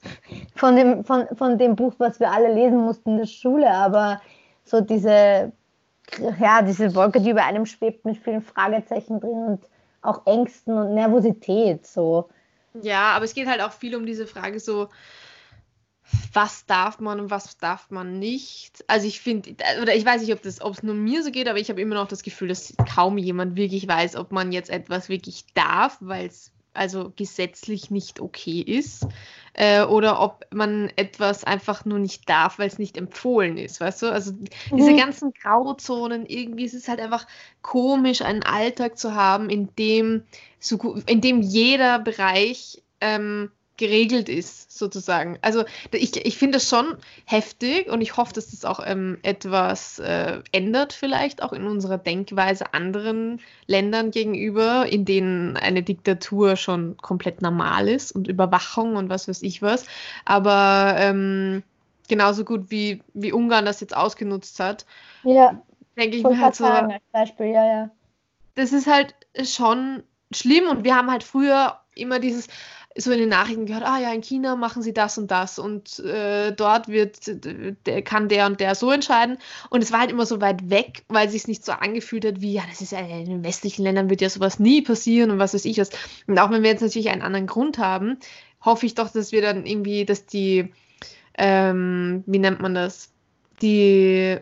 von, dem, von, von dem Buch, was wir alle lesen mussten in der Schule, aber so diese, ja, diese Wolke, die über einem schwebt mit vielen Fragezeichen drin und auch Ängsten und Nervosität. So. Ja, aber es geht halt auch viel um diese Frage so, was darf man und was darf man nicht. Also ich finde, oder ich weiß nicht, ob es nur mir so geht, aber ich habe immer noch das Gefühl, dass kaum jemand wirklich weiß, ob man jetzt etwas wirklich darf, weil es also gesetzlich nicht okay ist, äh, oder ob man etwas einfach nur nicht darf, weil es nicht empfohlen ist, weißt du? Also diese mhm. ganzen Grauzonen, irgendwie ist es halt einfach komisch, einen Alltag zu haben, in dem, so, in dem jeder Bereich ähm, geregelt ist, sozusagen. Also ich, ich finde das schon heftig und ich hoffe, dass das auch ähm, etwas äh, ändert, vielleicht auch in unserer Denkweise anderen Ländern gegenüber, in denen eine Diktatur schon komplett normal ist und Überwachung und was weiß ich was. Aber ähm, genauso gut wie, wie Ungarn das jetzt ausgenutzt hat, ja, denke ich mir halt so. Als Beispiel, ja, ja. Das ist halt schon schlimm und wir haben halt früher immer dieses, so in den Nachrichten gehört, ah ja, in China machen sie das und das und äh, dort wird, der, kann der und der so entscheiden. Und es war halt immer so weit weg, weil sich es nicht so angefühlt hat, wie, ja, das ist ja in den westlichen Ländern wird ja sowas nie passieren und was weiß ich was. Und auch wenn wir jetzt natürlich einen anderen Grund haben, hoffe ich doch, dass wir dann irgendwie, dass die ähm, wie nennt man das? Die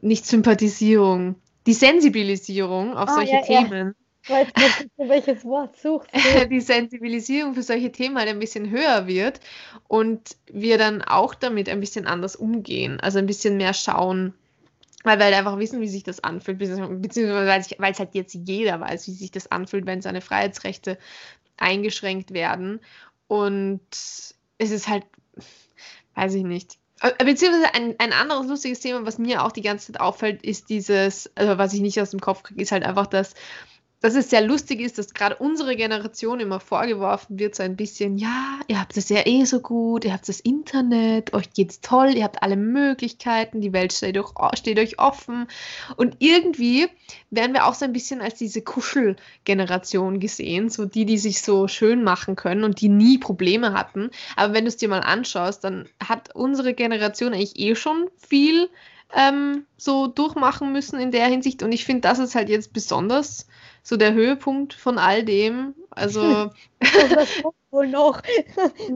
nicht Sympathisierung, die Sensibilisierung auf Ah, solche ja, ja. Ich weiß nicht, welches Wort suchst du? die Sensibilisierung für solche Themen halt ein bisschen höher wird und wir dann auch damit ein bisschen anders umgehen, also ein bisschen mehr schauen, weil wir halt einfach wissen, wie sich das anfühlt, beziehungsweise beziehungsweise weil es- weil es halt jetzt jeder weiß, wie sich das anfühlt, wenn seine Freiheitsrechte eingeschränkt werden und es ist halt, weiß ich nicht. Äh, Beziehungsweise ein, ein anderes lustiges Thema, was mir auch die ganze Zeit auffällt, ist dieses, also was ich nicht aus dem Kopf kriege, ist halt einfach, dass dass es sehr lustig ist, dass gerade unsere Generation immer vorgeworfen wird, so ein bisschen, ja, ihr habt es ja eh so gut, ihr habt das Internet, euch geht's toll, ihr habt alle Möglichkeiten, die Welt steht euch, steht euch offen. Und irgendwie werden wir auch so ein bisschen als diese Kuschelgeneration gesehen, so die, die sich so schön machen können und die nie Probleme hatten. Aber wenn du es dir mal anschaust, dann hat unsere Generation eigentlich eh schon viel ähm, so durchmachen müssen in der Hinsicht. Und ich finde, das ist halt jetzt besonders so der Höhepunkt von all dem. Also, Das wohl noch.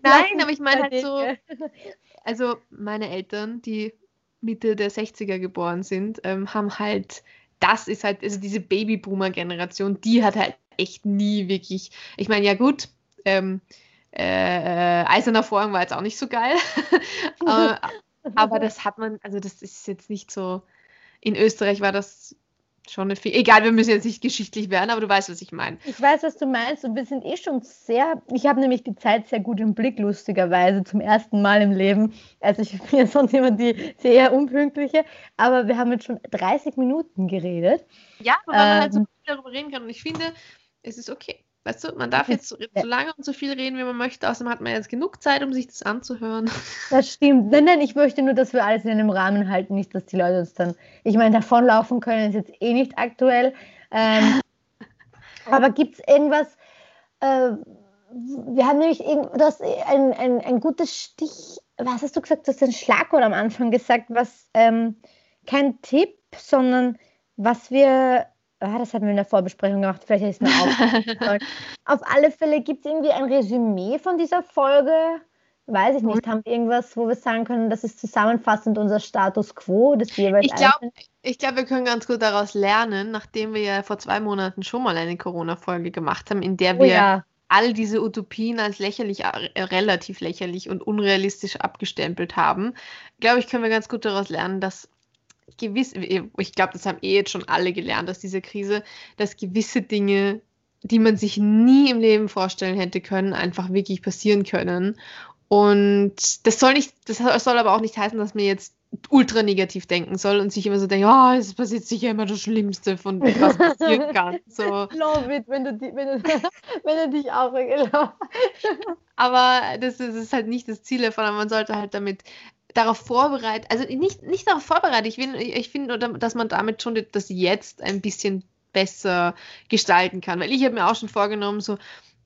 nein, aber ich meine halt so, also meine Eltern, die Mitte der 60er geboren sind, ähm, haben halt, das ist halt, also diese Babyboomer-Generation, die hat halt echt nie wirklich, ich meine, ja gut, ähm, äh, Eiserner Vorhang war jetzt auch nicht so geil, aber, aber das hat man, also das ist jetzt nicht so, in Österreich war das schon eine, Fe egal, wir müssen jetzt nicht geschichtlich werden, aber du weißt, was ich meine. Ich weiß, was du meinst und wir sind eh schon sehr, ich habe nämlich die Zeit sehr gut im Blick, lustigerweise, zum ersten Mal im Leben. Also ich bin ja sonst immer die sehr unpünktliche, aber wir haben jetzt schon 30 Minuten geredet. Ja, weil man halt so Ähm. viel darüber reden kann und ich finde, es ist okay. Weißt du, man darf jetzt so, so lange und so viel reden, wie man möchte, außerdem hat man jetzt genug Zeit, um sich das anzuhören. Das stimmt. Nein, nein, ich möchte nur, dass wir alles in einem Rahmen halten, nicht, dass die Leute uns dann, ich meine, davonlaufen können, ist jetzt eh nicht aktuell. Ähm, aber gibt es irgendwas, äh, wir haben nämlich hast ein, ein, ein gutes Stich, was hast du gesagt, du hast ein Schlagwort am Anfang gesagt, was ähm, kein Tipp, sondern was wir, ah, das hatten wir in der Vorbesprechung gemacht, vielleicht hätte ich es mir aufgeschrieben. Auf alle Fälle gibt es irgendwie ein Resümee von dieser Folge. Weiß ich nicht. Haben wir irgendwas, wo wir sagen können, das ist zusammenfassend unser Status quo des jeweils Ich glaube, glaub, wir können ganz gut daraus lernen, nachdem wir ja vor zwei Monaten schon mal eine Corona-Folge gemacht haben, in der Oh wir ja. all diese Utopien als lächerlich, äh, relativ lächerlich und unrealistisch abgestempelt haben, glaube ich, können wir ganz gut daraus lernen, dass gewiss, ich glaube, das haben eh jetzt schon alle gelernt aus dieser Krise, dass gewisse Dinge, die man sich nie im Leben vorstellen hätte können, einfach wirklich passieren können. Und das soll nicht, das soll aber auch nicht heißen, dass man jetzt ultra negativ denken soll und sich immer so denkt, oh, es passiert sicher immer das Schlimmste von was passieren kann. So. Love it, wenn du, die, wenn du, wenn du dich aufregst. Aber das ist, das ist halt nicht das Ziel davon, aber man sollte halt damit darauf vorbereiten, also nicht, nicht darauf vorbereiten, ich, ich finde, dass man damit schon das Jetzt ein bisschen besser gestalten kann. Weil ich habe mir auch schon vorgenommen, so,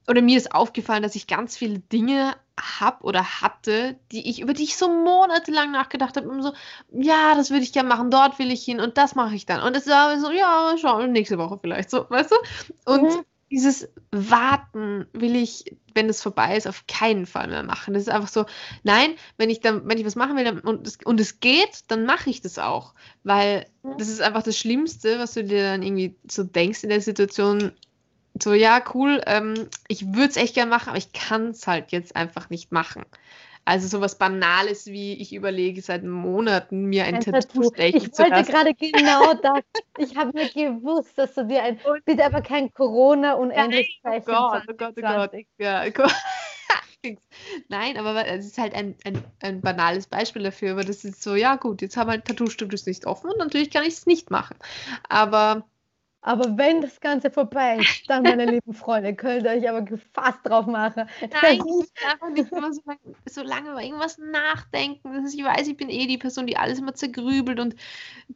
oder mir ist aufgefallen, dass ich ganz viele Dinge habe oder hatte, die ich, über die ich so monatelang nachgedacht habe, so, ja, das würde ich gerne machen, dort will ich hin und das mache ich dann. Und es war so, ja, schau, nächste Woche vielleicht, so, weißt du? Und Mhm. Dieses Warten will ich, wenn es vorbei ist, auf keinen Fall mehr machen. Das ist einfach so, nein, wenn ich dann, wenn ich was machen will dann, und, es, und es geht, dann mache ich das auch. Weil das ist einfach das Schlimmste, was du dir dann irgendwie so denkst in der Situation. So, ja, cool, ähm, ich würde es echt gern machen, aber ich kann es halt jetzt einfach nicht machen. Also sowas Banales wie, ich überlege seit Monaten mir ein, Ein Tattoo Tattoo. stechen Ich zu wollte lassen. gerade genau das. Ich habe mir gewusst, dass du dir ein. Bitte aber kein Corona-Unendlichkeit. Oh Gott, oh Gott, oh Gott. Ja, Nein, aber es ist halt ein, ein, ein banales Beispiel dafür, aber das ist so, ja gut, jetzt haben halt Tattoo-Studios nicht offen und natürlich kann ich es nicht machen. Aber Aber wenn das Ganze vorbei ist, dann, meine lieben Freunde, könnt ihr euch aber gefasst drauf machen. nein, ich einfach nicht immer so lange, so lange über irgendwas nachdenken. Ich weiß, ich bin eh die Person, die alles immer zergrübelt und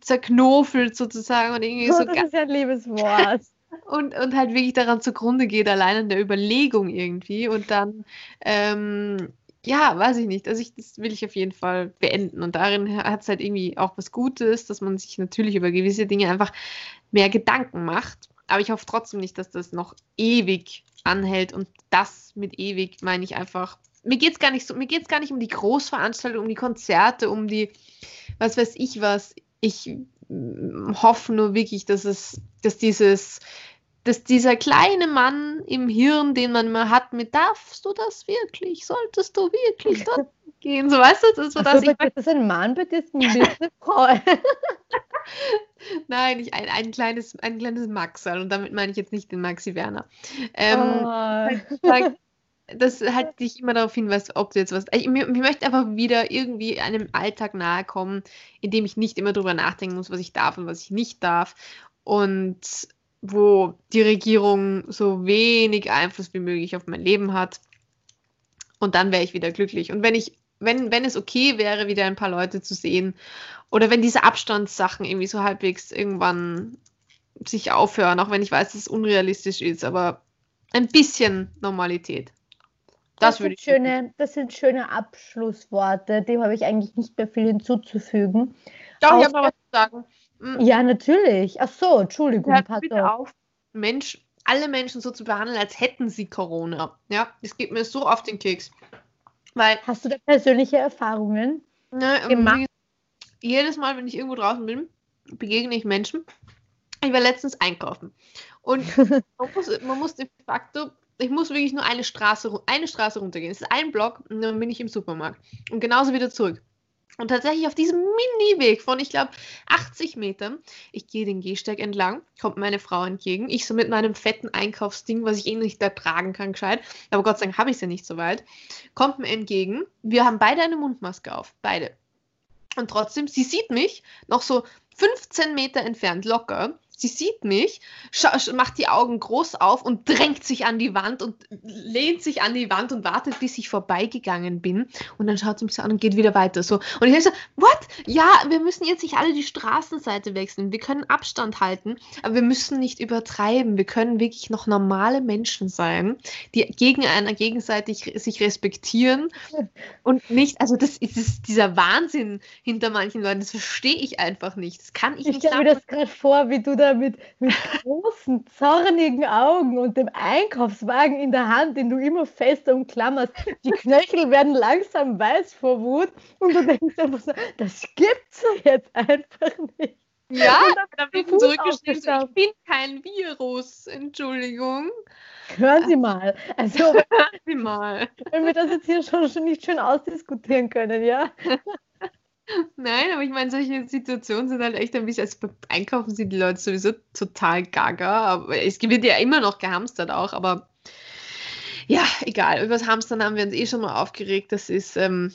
zerknofelt sozusagen und irgendwie so das ist ja ein liebes Wort. und, und halt wirklich daran zugrunde geht, allein an der Überlegung irgendwie. Und dann, ähm, ja, weiß ich nicht. Also ich, das will ich auf jeden Fall beenden. Und darin hat es halt irgendwie auch was Gutes, dass man sich natürlich über gewisse Dinge einfach mehr Gedanken macht. Aber ich hoffe trotzdem nicht, dass das noch ewig anhält. Und das mit ewig meine ich einfach mir geht es gar nicht so, mir geht gar nicht um die Großveranstaltung, um die Konzerte, um die, was weiß ich was. Ich mm, hoffe nur wirklich, dass es, dass dieses, dass dieser kleine Mann im Hirn, den man immer hat, mit darfst du das wirklich? Solltest du wirklich dort gehen? So weißt du, das ist so, dass so, ich. Ist ein Mann, bitte ist Frau. Nein, ich, ein, ein, kleines, ein kleines Maxal und damit meine ich jetzt nicht den Maxi Werner. Ähm, oh. das halt dich immer darauf hinweist, ob du jetzt was. Ich, ich, möchte einfach wieder irgendwie einem Alltag nahe kommen, in dem ich nicht immer darüber nachdenken muss, was ich darf und was ich nicht darf. Und wo die Regierung so wenig Einfluss wie möglich auf mein Leben hat. Und dann wäre ich wieder glücklich. Und wenn ich, wenn, wenn es okay wäre, wieder ein paar Leute zu sehen, oder wenn diese Abstandssachen irgendwie so halbwegs irgendwann sich aufhören, auch wenn ich weiß, dass es unrealistisch ist, aber ein bisschen Normalität. Das, das, sind schöne, das sind schöne Abschlussworte. Dem habe ich eigentlich nicht mehr viel hinzuzufügen. Doch, ich habe noch was zu sagen. Hm. Ja, natürlich. Ach so, Entschuldigung. Hört bitte auf, Mensch, alle Menschen so zu behandeln, als hätten sie Corona. Ja, das geht mir so auf den Keks. Weil, Hast du da persönliche Erfahrungen ne, gemacht? Jedes Mal, wenn ich irgendwo draußen bin, begegne ich Menschen. Ich war letztens einkaufen. Und man muss, man muss de facto ich muss wirklich nur eine Straße, eine Straße runtergehen. Es ist ein Block und dann bin ich im Supermarkt. Und genauso wieder zurück. Und tatsächlich auf diesem Mini-Weg von, ich glaube, 80 Metern, ich gehe den Gehsteig entlang, kommt meine Frau entgegen. Ich so mit meinem fetten Einkaufsding, was ich eh nicht da tragen kann, gescheit. Aber Gott sei Dank habe ich es ja nicht so weit. Kommt mir entgegen. Wir haben beide eine Mundmaske auf. Beide. Und trotzdem, sie sieht mich noch so 15 Meter entfernt locker Sie sieht mich, macht die Augen groß auf und drängt sich an die Wand und lehnt sich an die Wand und wartet, bis ich vorbeigegangen bin. Und dann schaut sie mich so an und geht wieder weiter. So. Und ich denke so, what? Ja, wir müssen jetzt nicht alle die Straßenseite wechseln. Wir können Abstand halten, aber wir müssen nicht übertreiben. Wir können wirklich noch normale Menschen sein, die gegen einer gegenseitig sich respektieren und nicht, also das ist dieser Wahnsinn hinter manchen Leuten. Das verstehe ich einfach nicht. Das kann ich, ich nicht. Ich stelle mir das gerade vor, wie du da mit, mit großen, zornigen Augen und dem Einkaufswagen in der Hand, den du immer fest umklammerst. Die Knöchel werden langsam weiß vor Wut und du denkst einfach so, das gibt's jetzt einfach nicht. Ja, da bin ich zurückgeschrieben, ich bin kein Virus, Entschuldigung. Hören Sie mal. Also, Hören Sie mal. Wenn wir das jetzt hier schon, schon nicht schön ausdiskutieren können, ja? Nein, aber ich meine, solche Situationen sind halt echt ein bisschen, also beim Einkaufen sind die Leute sowieso total gaga, aber es wird ja immer noch gehamstert auch, aber ja, egal. Über das Hamstern haben wir uns eh schon mal aufgeregt. Das ist, ähm,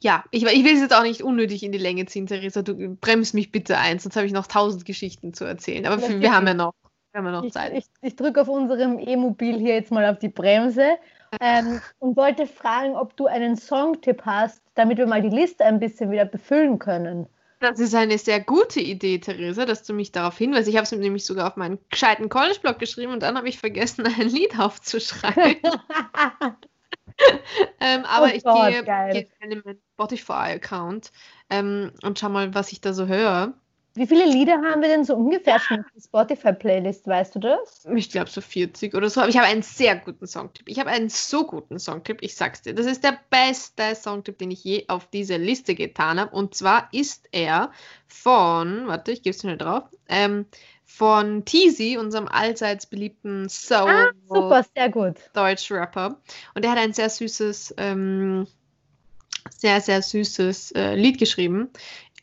ja, ich, ich will es jetzt auch nicht unnötig in die Länge ziehen, Theresa. Du bremst mich bitte ein, sonst habe ich noch tausend Geschichten zu erzählen. Aber wir haben ja noch, haben ja noch Zeit. Ich, ich, ich drücke auf unserem E-Mobil hier jetzt mal auf die Bremse ähm, und wollte fragen, ob du einen Songtipp hast, damit wir mal die Liste ein bisschen wieder befüllen können. Das ist eine sehr gute Idee, Theresa, dass du mich darauf hinweist. Ich habe es nämlich sogar auf meinen gescheiten College-Blog geschrieben und dann habe ich vergessen, ein Lied aufzuschreiben. ähm, aber oh ich Gott, gehe, gehe in meinen Spotify-Account ähm, und schau mal, was ich da so höre. Wie viele Lieder haben wir denn so ungefähr schon auf der Spotify-Playlist, weißt du das? Ich glaube so 40 oder so, aber ich habe einen sehr guten Songtipp. Ich habe einen so guten Songtipp, ich sag's dir. Das ist der beste Songtipp, den ich je auf diese Liste getan habe. Und zwar ist er von, warte, ich gebe es schnell drauf, ähm, von Teasy, unserem allseits beliebten Soul ah, super, sehr gut. Deutsch-Rapper. Und er hat ein sehr süßes, ähm, sehr, sehr süßes äh, Lied geschrieben,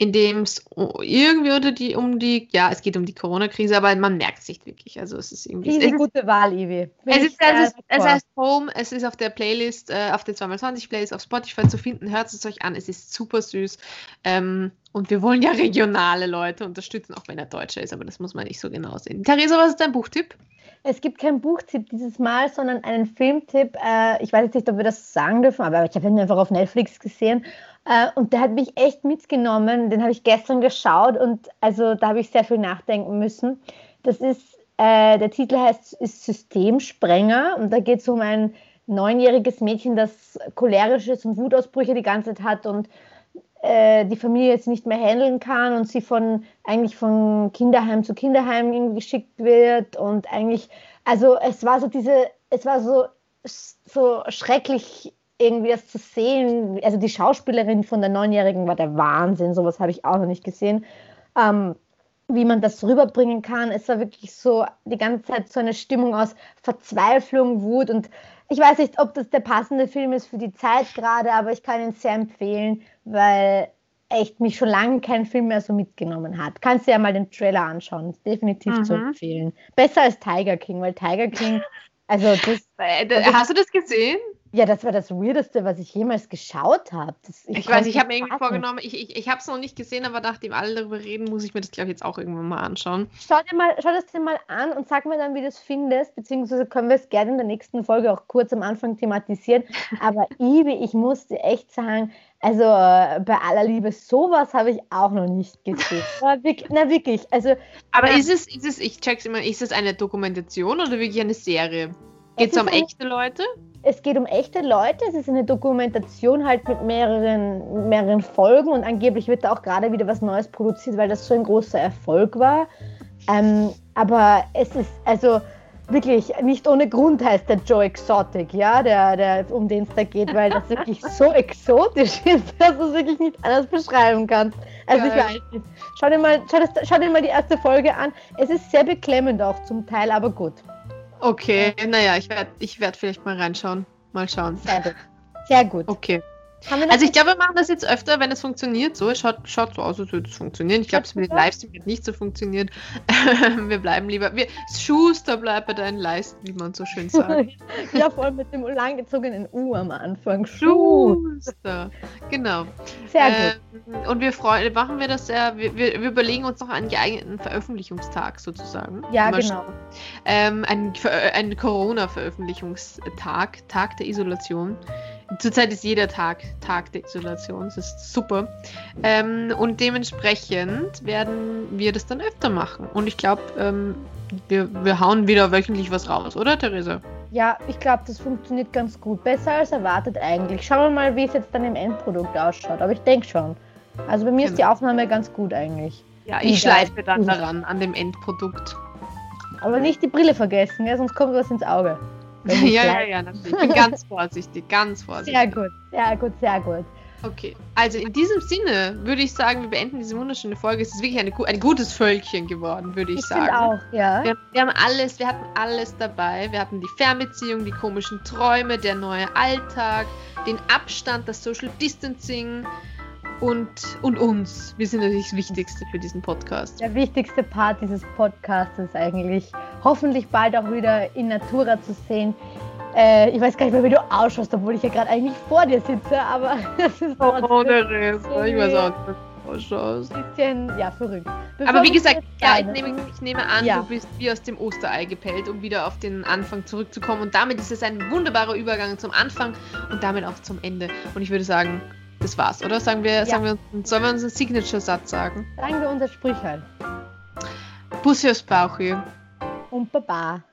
in dem es irgendwie unter die, um die, ja, es geht um die Corona-Krise, aber man merkt es nicht wirklich. Also es ist irgendwie. Diese gute Wahl, Ivi. Es, ist, es, ist, es, heißt Home, es ist auf der Playlist, äh, auf der 2x20 Playlist auf Spotify zu finden. Hört es euch an, es ist super süß. Ähm, und wir wollen ja regionale Leute unterstützen, auch wenn er Deutscher ist, aber das muss man nicht so genau sehen. Theresa, was ist dein Buchtipp? Es gibt keinen Buchtipp dieses Mal, sondern einen Filmtipp. Äh, ich weiß jetzt nicht, ob wir das sagen dürfen, aber ich habe ihn einfach auf Netflix gesehen. Äh, und der hat mich echt mitgenommen. Den habe ich gestern geschaut und also da habe ich sehr viel nachdenken müssen. Das ist, äh, der Titel heißt ist Systemsprenger und da geht es um ein neunjähriges Mädchen, das cholerisches und Wutausbrüche die ganze Zeit hat und äh, die Familie jetzt nicht mehr handeln kann und sie von eigentlich von Kinderheim zu Kinderheim geschickt wird und eigentlich, also es war so diese, es war so so schrecklich irgendwie das zu sehen. Also die Schauspielerin von der Neunjährigen war der Wahnsinn, sowas habe ich auch noch nicht gesehen. Ähm, wie man das rüberbringen kann. Es war wirklich so die ganze Zeit so eine Stimmung aus Verzweiflung, Wut und ich weiß nicht, ob das der passende Film ist für die Zeit gerade, aber ich kann ihn sehr empfehlen, weil echt mich schon lange kein Film mehr so mitgenommen hat. Kannst du ja mal den Trailer anschauen, ist definitiv mhm. zu empfehlen. Besser als Tiger King, weil Tiger King, also das. Also Hast du das gesehen? Ja, das war das Weirdeste, was ich jemals geschaut habe. Ich, ich weiß, ich habe mir irgendwie vorgenommen, ich, ich, ich habe es noch nicht gesehen, aber nachdem alle darüber reden, muss ich mir das, glaube ich, jetzt auch irgendwann mal anschauen. Schau dir, mal, schau das dir mal an und sag mir dann, wie du es findest, beziehungsweise können wir es gerne in der nächsten Folge auch kurz am Anfang thematisieren. Aber Ibi, ich musste echt sagen, also äh, bei aller Liebe, sowas habe ich auch noch nicht gesehen. na wirklich, also. Aber ist es, ist es, ich check's immer, ist es eine Dokumentation oder wirklich eine Serie? Geht es um echte Leute? Es geht um echte Leute. Es ist eine Dokumentation halt mit mehreren, mehreren Folgen und angeblich wird da auch gerade wieder was Neues produziert, weil das so ein großer Erfolg war. Ähm, aber es ist also wirklich nicht ohne Grund heißt der Joe Exotic, ja, der, der, um den es da geht, weil das wirklich so exotisch ist, dass du es wirklich nicht anders beschreiben kannst. Also Geil. ich weiß nicht. Schau dir, mal, schau, das, schau dir mal die erste Folge an. Es ist sehr beklemmend auch zum Teil, aber gut. Okay, naja, ich werde ich werd vielleicht mal reinschauen. Mal schauen. Sehr gut. Sehr gut. Okay. Also ich glaube, wir machen das jetzt öfter, wenn es funktioniert. So, es schaut, schaut so aus, als würde es funktionieren. Ich glaube, es mit dem Livestream wird nicht so funktionieren. wir bleiben lieber. Wir, Schuster bleibt bei deinen Leisten, wie man so schön sagt. ja, vor allem mit dem langgezogenen U am Anfang. Schuster. Genau. Sehr gut. Ähm, und wir freuen, machen wir das ja, wir, wir, wir, überlegen uns noch einen geeigneten Veröffentlichungstag sozusagen. Ja, Mal genau. Ähm, ein, ein Corona-Veröffentlichungstag, Tag der Isolation. Zurzeit ist jeder Tag Tag der Isolation. Das ist super. Ähm, und dementsprechend werden wir das dann öfter machen. Und ich glaube, ähm, wir, wir hauen wieder wöchentlich was raus, oder Theresa? Ja, ich glaube, das funktioniert ganz gut. Besser als erwartet eigentlich. Schauen wir mal, wie es jetzt dann im Endprodukt ausschaut. Aber ich denke schon. Also bei mir genau. ist die genau. Aufnahme ganz gut eigentlich. Ja, ich schleife dann daran, an dem Endprodukt. Aber nicht die Brille vergessen, ja, sonst kommt was ins Auge. ja, ja, ja, natürlich. Ich bin ganz vorsichtig, ganz vorsichtig. Sehr gut, sehr gut, sehr gut. Okay, also in diesem Sinne würde ich sagen, wir beenden diese wunderschöne Folge. Es ist wirklich eine, ein gutes Völkchen geworden, würde ich, ich sagen. auch, ja. Wir, wir, haben alles, wir hatten alles dabei. Wir hatten die Fernbeziehung, die komischen Träume, der neue Alltag, den Abstand, das Social Distancing, und, und uns. Wir sind natürlich das Wichtigste für diesen Podcast. Der wichtigste Part dieses Podcasts ist eigentlich, hoffentlich bald auch wieder in Natura zu sehen. Äh, ich weiß gar nicht mehr, wie du ausschaust, obwohl ich ja gerade eigentlich vor dir sitze, aber das ist Oh, der Rest. Ich weiß auch nicht, ausschaust. Ein bisschen, ja, verrückt. Bevor aber wie gesagt, ja, ich, nehme, ich nehme an, ja. du bist wie aus dem Osterei gepellt, um wieder auf den Anfang zurückzukommen. Und damit ist es ein wunderbarer Übergang zum Anfang und damit auch zum Ende. Und ich würde sagen, das war's, oder? Sagen wir, ja. sagen wir, sollen wir unseren Signature-Satz sagen? Sagen wir unser Sprüchlein. Bussi aus Bauchi. Und Baba.